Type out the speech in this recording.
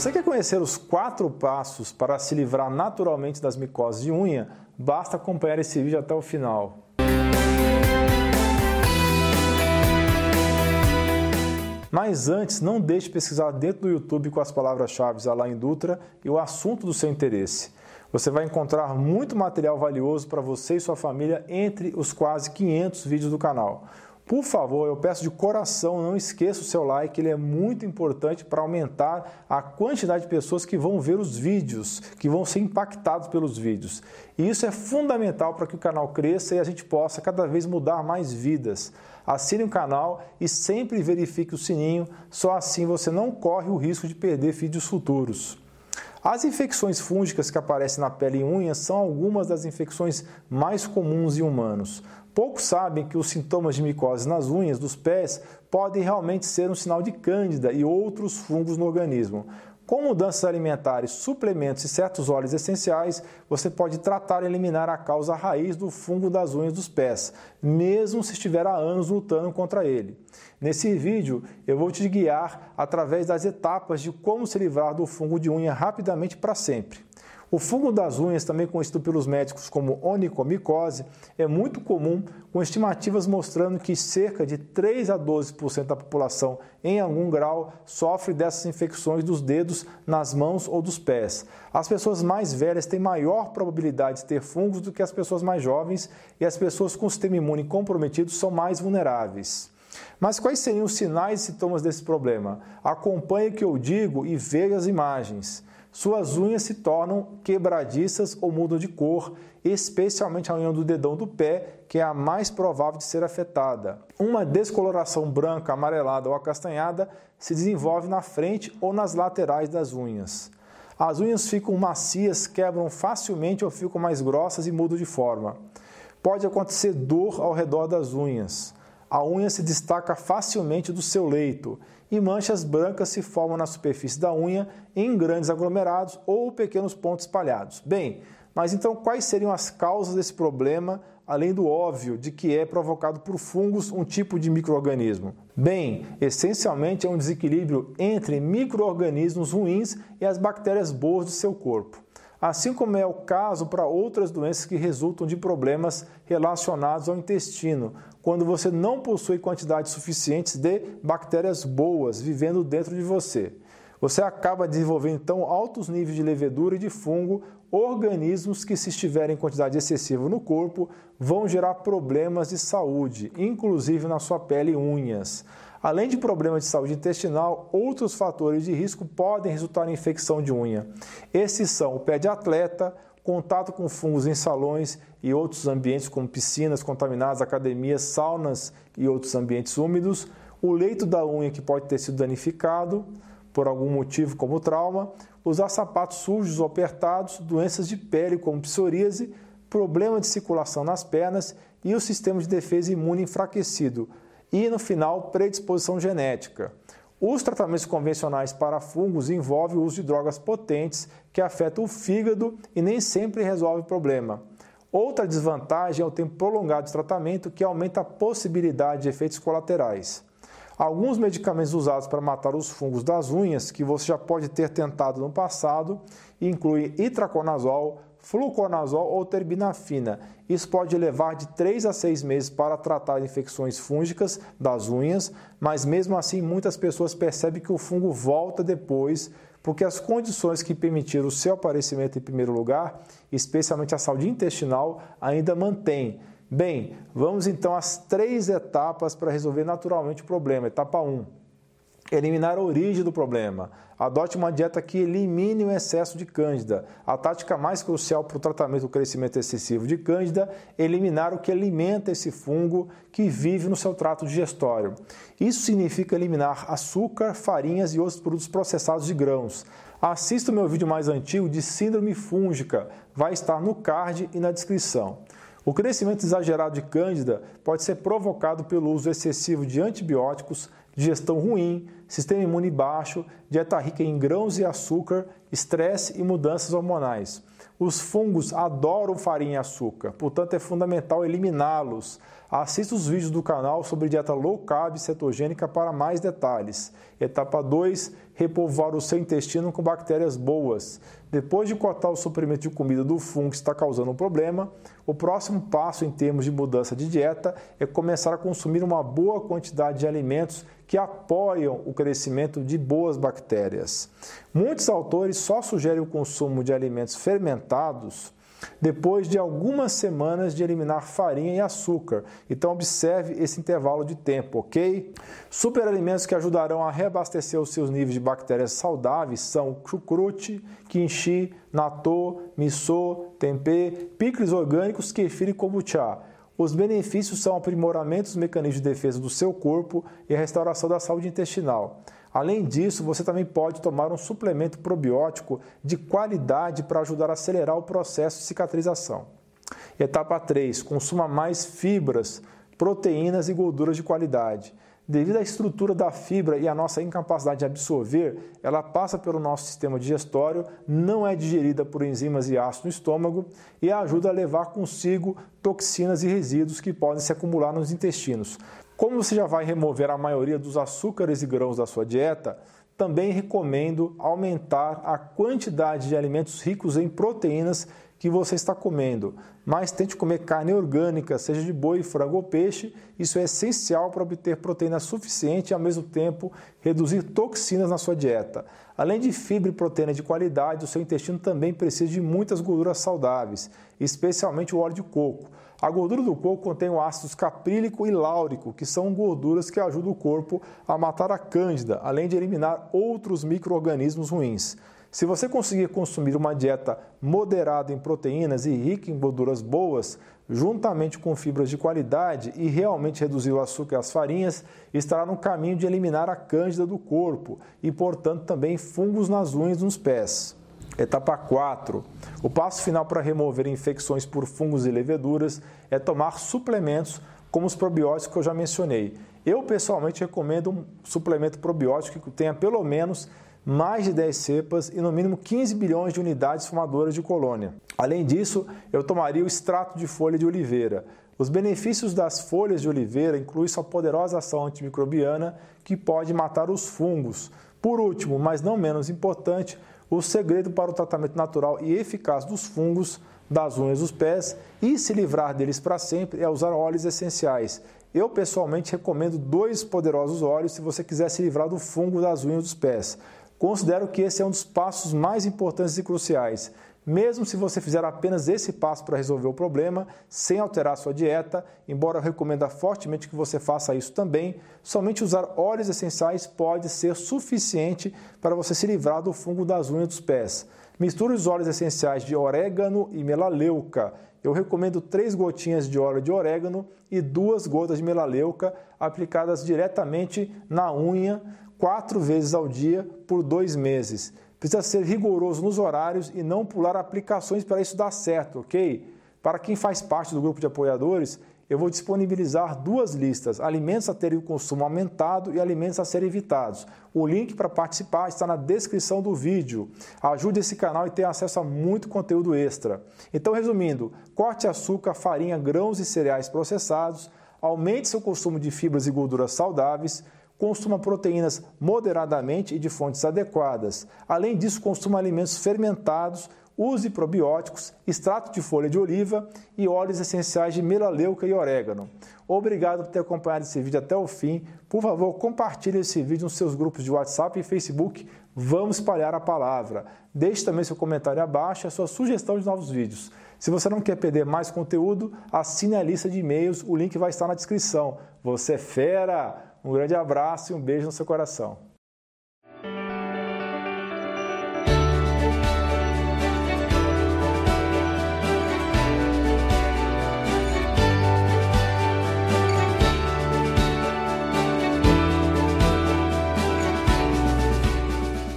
Você quer conhecer os quatro passos para se livrar naturalmente das micoses de unha? Basta acompanhar esse vídeo até o final. Mas antes, não deixe de pesquisar dentro do YouTube com as palavras-chave Alain Dutra e o assunto do seu interesse. Você vai encontrar muito material valioso para você e sua família entre os quase 500 vídeos do canal. Por favor, eu peço de coração, não esqueça o seu like, ele é muito importante para aumentar a quantidade de pessoas que vão ver os vídeos, que vão ser impactados pelos vídeos. E isso é fundamental para que o canal cresça e a gente possa cada vez mudar mais vidas. Assine o canal e sempre verifique o sininho, só assim você não corre o risco de perder vídeos futuros. As infecções fúngicas que aparecem na pele e unhas são algumas das infecções mais comuns em humanos. Poucos sabem que os sintomas de micose nas unhas dos pés podem realmente ser um sinal de cândida e outros fungos no organismo. Com mudanças alimentares, suplementos e certos óleos essenciais, você pode tratar e eliminar a causa raiz do fungo das unhas dos pés, mesmo se estiver há anos lutando contra ele. Nesse vídeo, eu vou te guiar através das etapas de como se livrar do fungo de unha rapidamente para sempre. O fungo das unhas, também conhecido pelos médicos como onicomicose, é muito comum, com estimativas mostrando que cerca de 3 a 12% da população, em algum grau, sofre dessas infecções dos dedos, nas mãos ou dos pés. As pessoas mais velhas têm maior probabilidade de ter fungos do que as pessoas mais jovens e as pessoas com sistema imune comprometido são mais vulneráveis. Mas quais seriam os sinais e sintomas desse problema? Acompanhe o que eu digo e veja as imagens. Suas unhas se tornam quebradiças ou mudam de cor, especialmente a unha do dedão do pé, que é a mais provável de ser afetada. Uma descoloração branca, amarelada ou acastanhada se desenvolve na frente ou nas laterais das unhas. As unhas ficam macias, quebram facilmente ou ficam mais grossas e mudam de forma. Pode acontecer dor ao redor das unhas. A unha se destaca facilmente do seu leito e manchas brancas se formam na superfície da unha em grandes aglomerados ou pequenos pontos espalhados. Bem, mas então quais seriam as causas desse problema, além do óbvio de que é provocado por fungos, um tipo de microorganismo? Bem, essencialmente é um desequilíbrio entre microorganismos ruins e as bactérias boas do seu corpo assim como é o caso para outras doenças que resultam de problemas relacionados ao intestino, quando você não possui quantidades suficientes de bactérias boas vivendo dentro de você. Você acaba desenvolvendo então altos níveis de levedura e de fungo, organismos que, se estiverem em quantidade excessiva no corpo, vão gerar problemas de saúde, inclusive na sua pele e unhas. Além de problemas de saúde intestinal, outros fatores de risco podem resultar em infecção de unha. Esses são o pé de atleta, contato com fungos em salões e outros ambientes como piscinas contaminadas, academias, saunas e outros ambientes úmidos, o leito da unha que pode ter sido danificado por algum motivo como trauma, usar sapatos sujos ou apertados, doenças de pele como psoríase, problema de circulação nas pernas e o sistema de defesa imune enfraquecido, e, no final, predisposição genética. Os tratamentos convencionais para fungos envolvem o uso de drogas potentes que afetam o fígado e nem sempre resolve o problema. Outra desvantagem é o tempo prolongado de tratamento que aumenta a possibilidade de efeitos colaterais. Alguns medicamentos usados para matar os fungos das unhas, que você já pode ter tentado no passado, incluem itraconazol, fluconazol ou terbinafina. Isso pode levar de 3 a 6 meses para tratar infecções fúngicas das unhas, mas mesmo assim muitas pessoas percebem que o fungo volta depois, porque as condições que permitiram o seu aparecimento em primeiro lugar, especialmente a saúde intestinal, ainda mantém. Bem, vamos então às três etapas para resolver naturalmente o problema. Etapa 1 Eliminar a origem do problema. Adote uma dieta que elimine o excesso de cândida. A tática mais crucial para o tratamento do crescimento excessivo de cândida é eliminar o que alimenta esse fungo que vive no seu trato digestório. Isso significa eliminar açúcar, farinhas e outros produtos processados de grãos. Assista o meu vídeo mais antigo de síndrome fúngica, vai estar no card e na descrição. O crescimento exagerado de cândida pode ser provocado pelo uso excessivo de antibióticos, digestão ruim, sistema imune baixo, dieta rica em grãos e açúcar, estresse e mudanças hormonais. Os fungos adoram farinha e açúcar, portanto é fundamental eliminá-los. Assista os vídeos do canal sobre dieta low carb cetogênica para mais detalhes. Etapa 2: repovoar o seu intestino com bactérias boas. Depois de cortar o suprimento de comida do fungo que está causando um problema, o próximo passo em termos de mudança de dieta é começar a consumir uma boa quantidade de alimentos que apoiam o crescimento de boas bactérias. Muitos autores só sugerem o consumo de alimentos fermentados depois de algumas semanas de eliminar farinha e açúcar. Então, observe esse intervalo de tempo, ok? Superalimentos que ajudarão a reabastecer os seus níveis de bactérias saudáveis são chucrute, kimchi, natto, miso, tempê, picles orgânicos, kefir e kombucha. Os benefícios são aprimoramento dos mecanismos de defesa do seu corpo e a restauração da saúde intestinal. Além disso, você também pode tomar um suplemento probiótico de qualidade para ajudar a acelerar o processo de cicatrização. Etapa 3. Consuma mais fibras, proteínas e gorduras de qualidade. Devido à estrutura da fibra e à nossa incapacidade de absorver, ela passa pelo nosso sistema digestório, não é digerida por enzimas e ácido no estômago e ajuda a levar consigo toxinas e resíduos que podem se acumular nos intestinos. Como você já vai remover a maioria dos açúcares e grãos da sua dieta, também recomendo aumentar a quantidade de alimentos ricos em proteínas que você está comendo, mas tente comer carne orgânica, seja de boi, frango ou peixe. Isso é essencial para obter proteína suficiente e, ao mesmo tempo, reduzir toxinas na sua dieta. Além de fibra e proteína de qualidade, o seu intestino também precisa de muitas gorduras saudáveis, especialmente o óleo de coco. A gordura do coco contém o ácidos caprílico e láurico, que são gorduras que ajudam o corpo a matar a cândida, além de eliminar outros micro-organismos ruins. Se você conseguir consumir uma dieta moderada em proteínas e rica em gorduras boas, juntamente com fibras de qualidade e realmente reduzir o açúcar e as farinhas, estará no caminho de eliminar a cândida do corpo e, portanto, também fungos nas unhas e nos pés. Etapa 4. O passo final para remover infecções por fungos e leveduras é tomar suplementos como os probióticos que eu já mencionei. Eu pessoalmente recomendo um suplemento probiótico que tenha pelo menos mais de 10 cepas e no mínimo 15 bilhões de unidades formadoras de colônia. Além disso, eu tomaria o extrato de folha de oliveira. Os benefícios das folhas de oliveira incluem sua poderosa ação antimicrobiana que pode matar os fungos. Por último, mas não menos importante, o segredo para o tratamento natural e eficaz dos fungos das unhas dos pés e se livrar deles para sempre é usar óleos essenciais. Eu pessoalmente recomendo dois poderosos óleos se você quiser se livrar do fungo das unhas dos pés. Considero que esse é um dos passos mais importantes e cruciais. Mesmo se você fizer apenas esse passo para resolver o problema, sem alterar sua dieta, embora eu recomenda fortemente que você faça isso também, somente usar óleos essenciais pode ser suficiente para você se livrar do fungo das unhas dos pés. Misture os óleos essenciais de orégano e melaleuca. Eu recomendo três gotinhas de óleo de orégano e duas gotas de melaleuca aplicadas diretamente na unha quatro vezes ao dia por dois meses. Precisa ser rigoroso nos horários e não pular aplicações para isso dar certo, ok? Para quem faz parte do grupo de apoiadores, eu vou disponibilizar duas listas: alimentos a terem o consumo aumentado e alimentos a serem evitados. O link para participar está na descrição do vídeo. Ajude esse canal e tenha acesso a muito conteúdo extra. Então, resumindo, corte açúcar, farinha, grãos e cereais processados, aumente seu consumo de fibras e gorduras saudáveis consuma proteínas moderadamente e de fontes adequadas. Além disso, consuma alimentos fermentados, use probióticos, extrato de folha de oliva e óleos essenciais de melaleuca e orégano. Obrigado por ter acompanhado esse vídeo até o fim. Por favor, compartilhe esse vídeo nos seus grupos de WhatsApp e Facebook. Vamos espalhar a palavra. Deixe também seu comentário abaixo e a sua sugestão de novos vídeos. Se você não quer perder mais conteúdo, assine a lista de e-mails, o link vai estar na descrição. Você é fera! Um grande abraço e um beijo no seu coração.